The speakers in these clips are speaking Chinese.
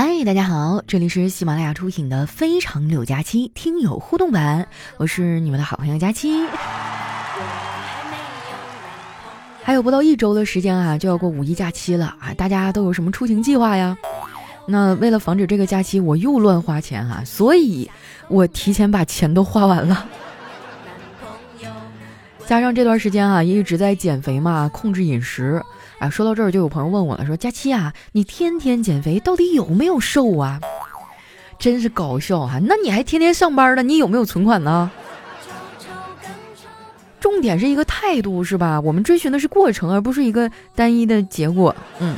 嗨，大家好，这里是喜马拉雅出品的《非常六加七》听友互动版，我是你们的好朋友佳期。还有不到一周的时间啊，就要过五一假期了啊！大家都有什么出行计划呀？那为了防止这个假期我又乱花钱哈，所以我提前把钱都花完了。加上这段时间啊，也一直在减肥嘛，控制饮食。啊，说到这儿，就有朋友问我了，说佳期啊，你天天减肥，到底有没有瘦啊？真是搞笑哈！那你还天天上班呢，你有没有存款呢？重点是一个态度是吧？我们追寻的是过程，而不是一个单一的结果。嗯。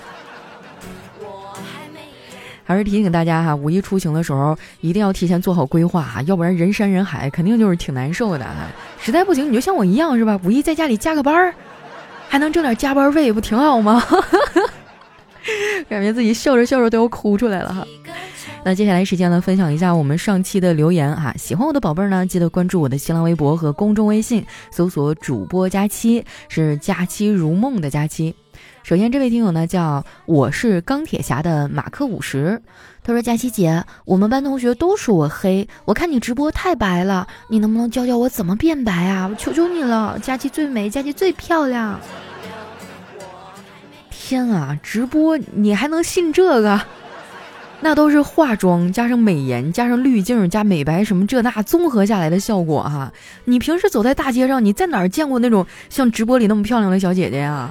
还是提醒大家哈，五一出行的时候一定要提前做好规划哈，要不然人山人海，肯定就是挺难受的。实在不行，你就像我一样是吧？五一在家里加个班儿。还能挣点加班费，不挺好吗？感觉自己笑着笑着都要哭出来了哈。那接下来时间呢，分享一下我们上期的留言哈。喜欢我的宝贝儿呢，记得关注我的新浪微博和公众微信，搜索主播佳期，是佳期如梦的佳期。首先，这位听友呢叫我是钢铁侠的马克五十，他说：“佳琪姐，我们班同学都说我黑，我看你直播太白了，你能不能教教我怎么变白啊？我求求你了，佳琪最美，佳琪最漂亮。”天啊，直播你还能信这个？那都是化妆加上美颜加上滤镜加美白什么这那综合下来的效果哈。你平时走在大街上，你在哪儿见过那种像直播里那么漂亮的小姐姐呀？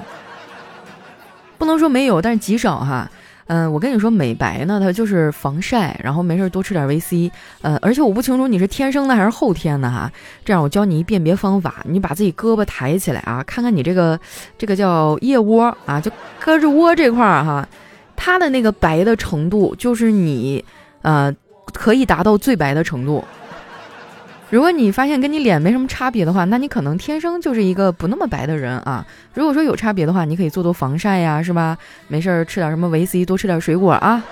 不能说没有，但是极少哈。嗯，我跟你说，美白呢，它就是防晒，然后没事多吃点维 C。呃，而且我不清楚你是天生的还是后天的哈。这样，我教你一辨别方法，你把自己胳膊抬起来啊，看看你这个这个叫腋窝啊，就胳肢窝这块儿哈，它的那个白的程度，就是你呃可以达到最白的程度。如果你发现跟你脸没什么差别的话，那你可能天生就是一个不那么白的人啊。如果说有差别的话，你可以做做防晒呀，是吧？没事儿吃点什么维 C，多吃点水果啊。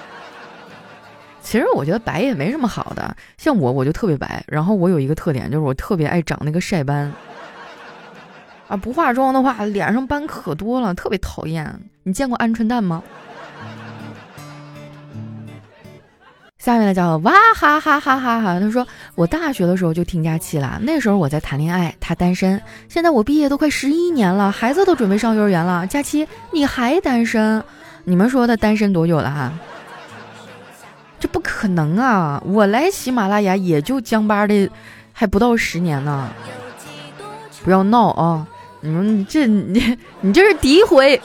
其实我觉得白也没什么好的，像我我就特别白，然后我有一个特点就是我特别爱长那个晒斑啊，不化妆的话脸上斑可多了，特别讨厌。你见过鹌鹑蛋吗？下面呢叫哇哈哈哈哈哈，他说我大学的时候就听假期了，那时候我在谈恋爱，他单身。现在我毕业都快十一年了，孩子都准备上幼儿园了，假期你还单身？你们说他单身多久了哈？这不可能啊！我来喜马拉雅也就江巴的，还不到十年呢。不要闹啊！你们这你你这是诋毁。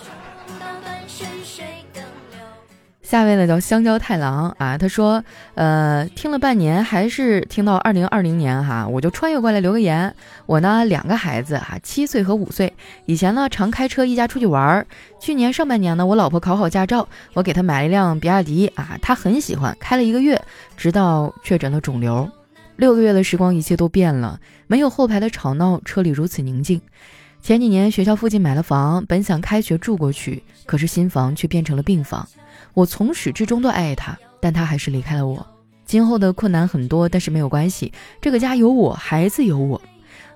下位呢叫香蕉太郎啊，他说，呃，听了半年还是听到二零二零年哈，我就穿越过来留个言。我呢两个孩子哈，七岁和五岁，以前呢常开车一家出去玩儿。去年上半年呢，我老婆考好驾照，我给她买了一辆比亚迪啊，她很喜欢，开了一个月，直到确诊了肿瘤。六个月的时光，一切都变了，没有后排的吵闹，车里如此宁静。前几年学校附近买了房，本想开学住过去，可是新房却变成了病房。我从始至终都爱他，但他还是离开了我。今后的困难很多，但是没有关系，这个家有我，孩子有我。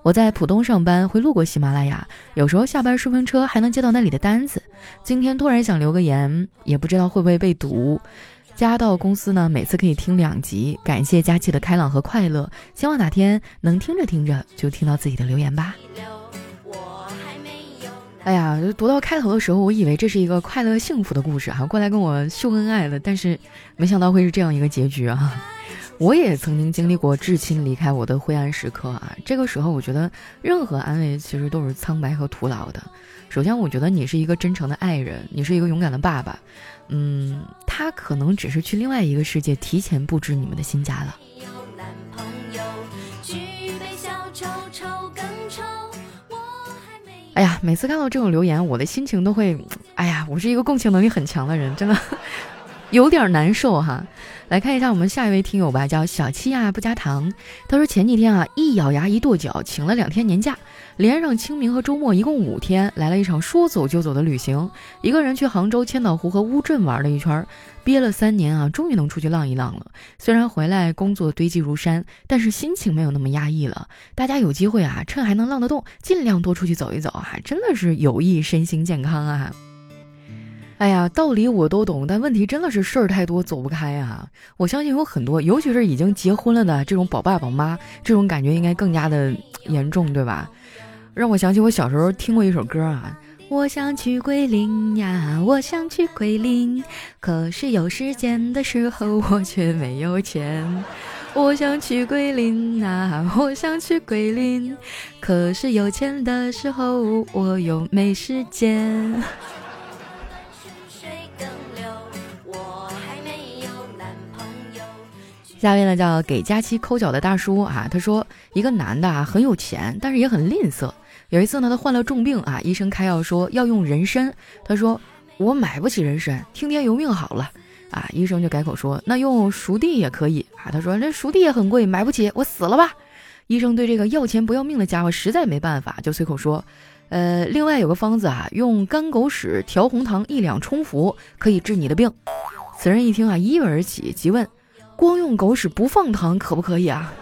我在浦东上班，会路过喜马拉雅，有时候下班顺风车还能接到那里的单子。今天突然想留个言，也不知道会不会被读。加到公司呢，每次可以听两集。感谢佳期的开朗和快乐，希望哪天能听着听着就听到自己的留言吧。哎呀，读到开头的时候，我以为这是一个快乐幸福的故事哈，过来跟我秀恩爱的，但是没想到会是这样一个结局啊！我也曾经经历过至亲离开我的灰暗时刻啊，这个时候我觉得任何安慰其实都是苍白和徒劳的。首先，我觉得你是一个真诚的爱人，你是一个勇敢的爸爸，嗯，他可能只是去另外一个世界提前布置你们的新家了。哎呀，每次看到这种留言，我的心情都会，哎呀，我是一个共情能力很强的人，真的 有点难受哈。来看一下我们下一位听友吧，叫小七呀不加糖。他说前几天啊，一咬牙一跺脚，请了两天年假。连上清明和周末，一共五天，来了一场说走就走的旅行。一个人去杭州千岛湖和乌镇玩了一圈，憋了三年啊，终于能出去浪一浪了。虽然回来工作堆积如山，但是心情没有那么压抑了。大家有机会啊，趁还能浪得动，尽量多出去走一走啊，真的是有益身心健康啊。哎呀，道理我都懂，但问题真的是事儿太多，走不开啊！我相信有很多，尤其是已经结婚了的这种宝爸宝妈，这种感觉应该更加的严重，对吧？让我想起我小时候听过一首歌啊，我想去桂林呀，我想去桂林，可是有时间的时候我却没有钱。我想去桂林啊，我想去桂林，可是有钱的时候我又没时间。下面呢叫给佳期抠脚的大叔啊，他说一个男的啊很有钱，但是也很吝啬。有一次呢，他患了重病啊，医生开药说要用人参，他说我买不起人参，听天由命好了啊。医生就改口说那用熟地也可以啊，他说这熟地也很贵，买不起，我死了吧。医生对这个要钱不要命的家伙实在没办法，就随口说，呃，另外有个方子啊，用干狗屎调红糖一两冲服，可以治你的病。此人一听啊，一跃而起，急问。光用狗屎不放糖可不可以啊？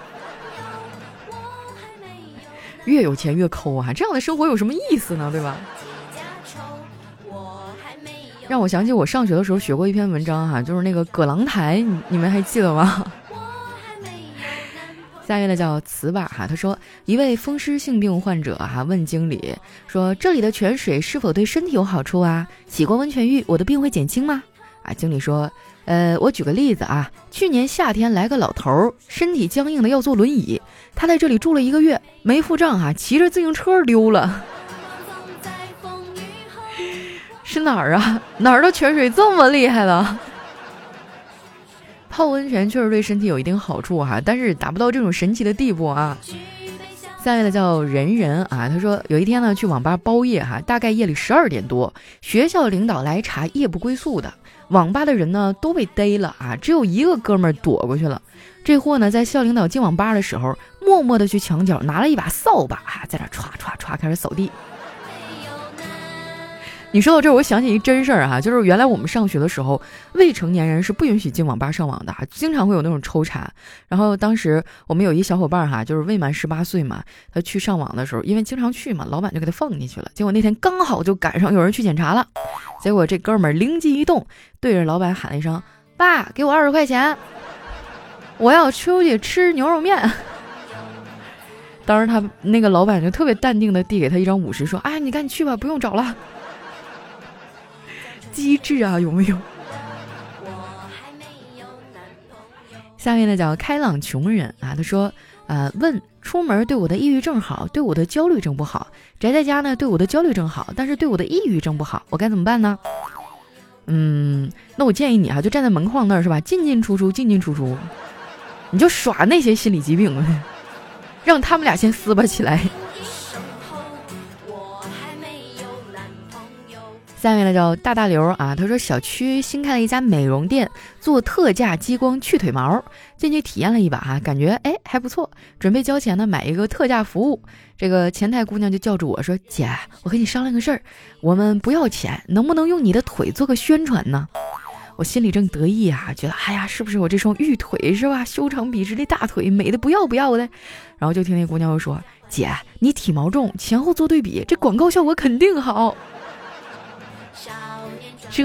越有钱越抠啊！这样的生活有什么意思呢？对吧？让我想起我上学的时候学过一篇文章哈，就是那个葛朗台，你你们还记得吗？下面呢叫瓷吧哈，他说一位风湿性病患者哈问经理说这里的泉水是否对身体有好处啊？洗过温泉浴，我的病会减轻吗？啊，经理说。呃，我举个例子啊，去年夏天来个老头儿，身体僵硬的要坐轮椅，他在这里住了一个月，没付账啊，骑着自行车溜了。是哪儿啊？哪儿的泉水这么厉害了？泡温泉确实对身体有一定好处哈，但是达不到这种神奇的地步啊。下面的叫人人啊，他说有一天呢去网吧包夜哈，大概夜里十二点多，学校领导来查夜不归宿的。网吧的人呢都被逮了啊，只有一个哥们儿躲过去了。这货呢在校领导进网吧的时候，默默地去墙角拿了一把扫把啊，在那歘歘歘开始扫地。你说到这儿，我想起一真事儿哈，就是原来我们上学的时候，未成年人是不允许进网吧上网的，经常会有那种抽查。然后当时我们有一小伙伴哈，就是未满十八岁嘛，他去上网的时候，因为经常去嘛，老板就给他放进去了。结果那天刚好就赶上有人去检查了，结果这哥们儿灵机一动，对着老板喊了一声：“爸，给我二十块钱，我要出去吃牛肉面。”当时他那个老板就特别淡定的递给他一张五十，说：“哎，你赶紧去吧，不用找了。”机智啊，有没有？下面呢叫开朗穷人啊，他说，呃，问出门对我的抑郁症好，对我的焦虑症不好；宅在家呢，对我的焦虑症好，但是对我的抑郁症不好，我该怎么办呢？嗯，那我建议你啊，就站在门框那儿是吧？进进出出，进进出出，你就耍那些心理疾病，让他们俩先撕吧起来。下面呢叫大大刘啊，他说小区新开了一家美容店，做特价激光去腿毛，进去体验了一把哈，感觉哎还不错，准备交钱呢买一个特价服务。这个前台姑娘就叫住我说：“姐，我跟你商量个事儿，我们不要钱，能不能用你的腿做个宣传呢？”我心里正得意啊，觉得哎呀，是不是我这双玉腿是吧，修长笔直的大腿美的不要不要的？然后就听那姑娘又说：“姐，你体毛重，前后做对比，这广告效果肯定好。”这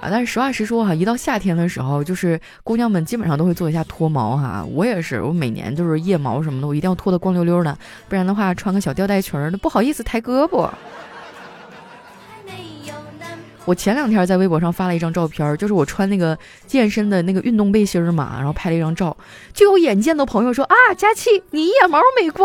啊，但是实话实说哈，一到夏天的时候，就是姑娘们基本上都会做一下脱毛哈。我也是，我每年就是腋毛什么的，我一定要脱得光溜溜的，不然的话穿个小吊带裙儿，不好意思抬胳膊。我前两天在微博上发了一张照片，就是我穿那个健身的那个运动背心嘛，然后拍了一张照，就有眼见的朋友说啊，佳期你腋毛没刮。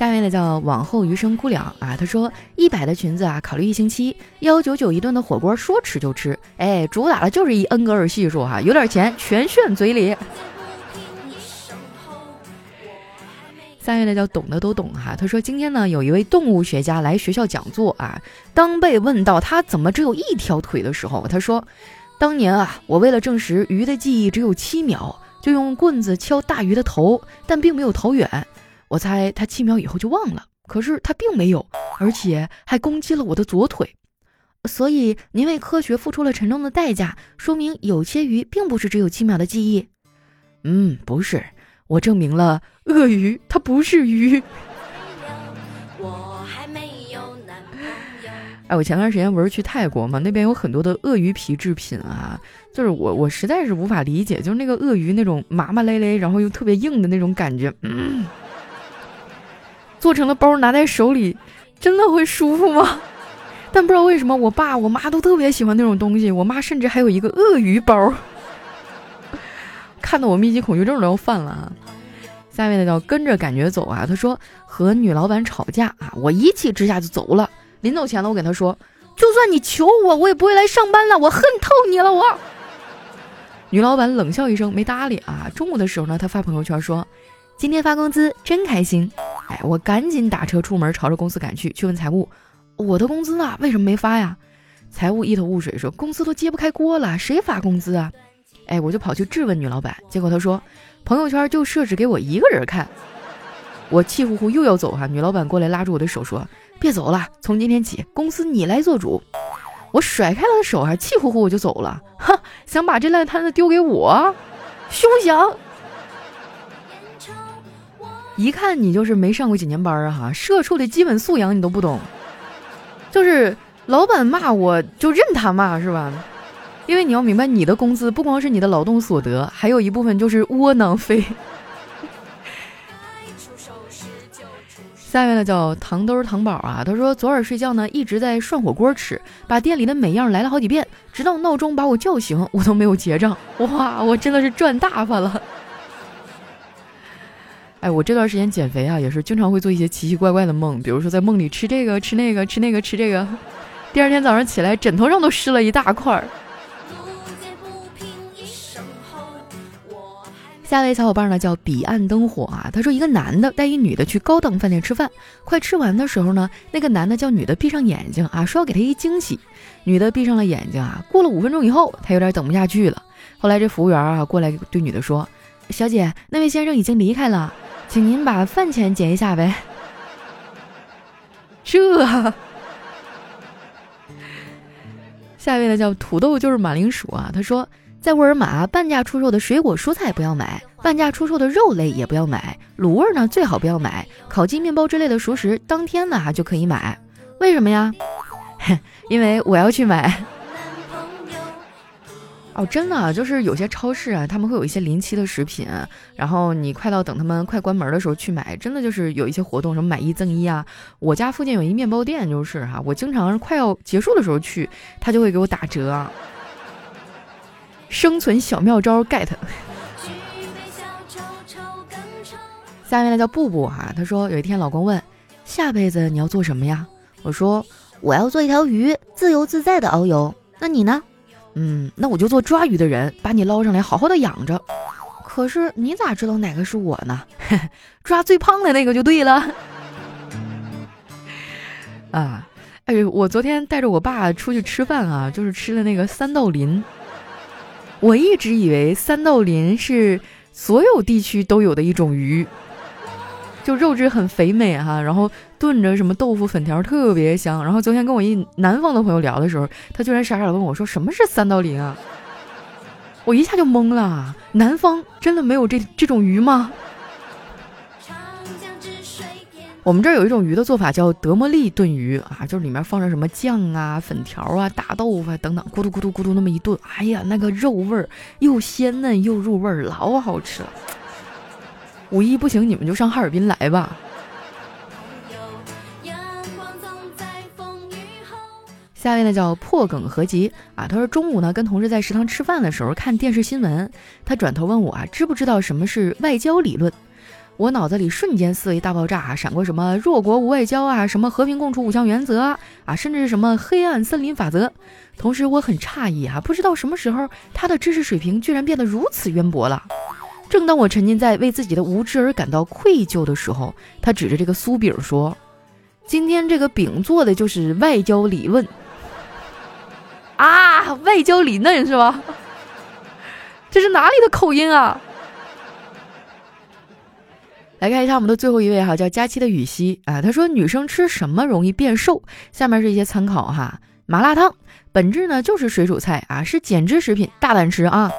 下面的叫往后余生姑娘啊，她说一百的裙子啊，考虑一星期，幺九九一顿的火锅说吃就吃，哎，主打的就是一恩格尔系数哈，有点钱全炫嘴里。下面的叫懂的都懂哈，他说今天呢有一位动物学家来学校讲座啊，当被问到他怎么只有一条腿的时候，他说，当年啊我为了证实鱼的记忆只有七秒，就用棍子敲大鱼的头，但并没有逃远。我猜他七秒以后就忘了，可是他并没有，而且还攻击了我的左腿，所以您为科学付出了沉重的代价，说明有些鱼并不是只有七秒的记忆。嗯，不是，我证明了鳄鱼，它不是鱼。哎，我前段时间不是去泰国嘛，那边有很多的鳄鱼皮制品啊，就是我我实在是无法理解，就是那个鳄鱼那种麻麻咧咧，然后又特别硬的那种感觉，嗯，做成了包拿在手里，真的会舒服吗？但不知道为什么，我爸我妈都特别喜欢那种东西，我妈甚至还有一个鳄鱼包，看得我密集恐惧症都要犯了啊！下面的叫跟着感觉走啊，他说和女老板吵架啊，我一气之下就走了。临走前呢，我给他说：“就算你求我，我也不会来上班了。我恨透你了，我。”女老板冷笑一声，没搭理啊。中午的时候呢，她发朋友圈说：“今天发工资，真开心。”哎，我赶紧打车出门，朝着公司赶去，去问财务：“我的工资呢？为什么没发呀？”财务一头雾水说：“公司都揭不开锅了，谁发工资啊？”哎，我就跑去质问女老板，结果她说：“朋友圈就设置给我一个人看。”我气呼呼又要走哈，女老板过来拉住我的手说。别走了，从今天起，公司你来做主。我甩开了手，还气呼呼我就走了。哼，想把这烂摊子丢给我，休想！一看你就是没上过几年班啊哈，社畜的基本素养你都不懂。就是老板骂我就任他骂是吧？因为你要明白，你的工资不光是你的劳动所得，还有一部分就是窝囊费。下面呢叫糖兜糖宝啊，他说昨晚睡觉呢一直在涮火锅吃，把店里的每样来了好几遍，直到闹钟把我叫醒，我都没有结账。哇，我真的是赚大发了！哎，我这段时间减肥啊，也是经常会做一些奇奇怪怪的梦，比如说在梦里吃这个吃那个吃那个吃这个，第二天早上起来枕头上都湿了一大块儿。下位小伙伴呢叫彼岸灯火啊，他说一个男的带一女的去高档饭店吃饭，快吃完的时候呢，那个男的叫女的闭上眼睛啊，说要给他一惊喜。女的闭上了眼睛啊，过了五分钟以后，他有点等不下去了。后来这服务员啊过来对女的说：“小姐，那位先生已经离开了，请您把饭钱结一下呗。”这，下一位呢叫土豆就是马铃薯啊，他说。在沃尔玛，半价出售的水果蔬菜不要买，半价出售的肉类也不要买，卤味呢最好不要买，烤鸡、面包之类的熟食当天呢就可以买。为什么呀？因为我要去买。哦，真的，就是有些超市啊，他们会有一些临期的食品，然后你快到等他们快关门的时候去买，真的就是有一些活动，什么买一赠一啊。我家附近有一面包店，就是哈，我经常快要结束的时候去，他就会给我打折。生存小妙招 get。下面呢叫布布哈，他说有一天老公问下辈子你要做什么呀？我说我要做一条鱼，自由自在的遨游。那你呢？嗯，那我就做抓鱼的人，把你捞上来好好的养着。可是你咋知道哪个是我呢？抓最胖的那个就对了。啊，哎，我昨天带着我爸出去吃饭啊，就是吃的那个三道鳞。我一直以为三道鳞是所有地区都有的一种鱼，就肉质很肥美哈，然后炖着什么豆腐粉条特别香。然后昨天跟我一南方的朋友聊的时候，他居然傻傻的问我说：“什么是三道鳞啊？”我一下就懵了，南方真的没有这这种鱼吗？我们这儿有一种鱼的做法叫德莫利炖鱼啊，就是里面放着什么酱啊、粉条啊、大豆腐啊等等，咕嘟咕嘟咕嘟那么一炖，哎呀，那个肉味儿又鲜嫩又入味儿，老好吃了。五一不行，你们就上哈尔滨来吧。下一位呢叫破梗合集啊，他说中午呢跟同事在食堂吃饭的时候看电视新闻，他转头问我啊，知不知道什么是外交理论？我脑子里瞬间思维大爆炸啊，闪过什么弱国无外交啊，什么和平共处五项原则啊，甚至是什么黑暗森林法则。同时我很诧异啊，不知道什么时候他的知识水平居然变得如此渊博了。正当我沉浸在为自己的无知而感到愧疚的时候，他指着这个酥饼说：“今天这个饼做的就是外焦里嫩啊，外焦里嫩是吧？这是哪里的口音啊？”来看一下我们的最后一位哈，叫佳期的雨熙啊，他说女生吃什么容易变瘦？下面是一些参考哈，麻辣烫本质呢就是水煮菜啊，是减脂食品，大胆吃啊。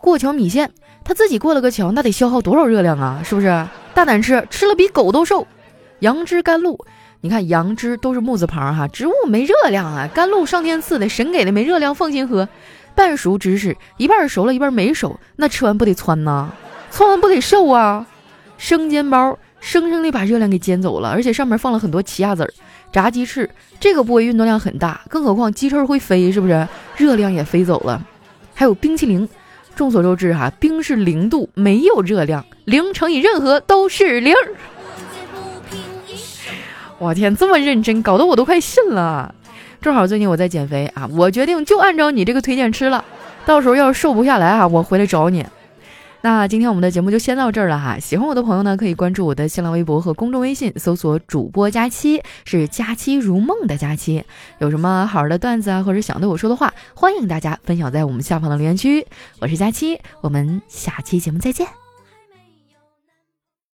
过桥米线，他自己过了个桥，那得消耗多少热量啊？是不是？大胆吃，吃了比狗都瘦。杨枝甘露，你看杨枝都是木字旁哈，植物没热量啊。甘露上天赐的，神给的没热量，放心喝。半熟芝士，一半熟了，一半没熟，那吃完不得窜呐？窜完不得瘦啊？生煎包，生生的把热量给煎走了，而且上面放了很多奇亚籽儿。炸鸡翅，这个部位运动量很大，更何况鸡翅会飞，是不是？热量也飞走了。还有冰淇淋，众所周知哈，冰是零度，没有热量，零乘以任何都是零。我天，这么认真，搞得我都快信了。正好最近我在减肥啊，我决定就按照你这个推荐吃了。到时候要是瘦不下来啊，我回来找你。那今天我们的节目就先到这儿了哈。喜欢我的朋友呢，可以关注我的新浪微博和公众微信，搜索“主播佳期”，是“佳期如梦”的佳期。有什么好玩的段子啊，或者想对我说的话，欢迎大家分享在我们下方的留言区。我是佳期，我们下期节目再见。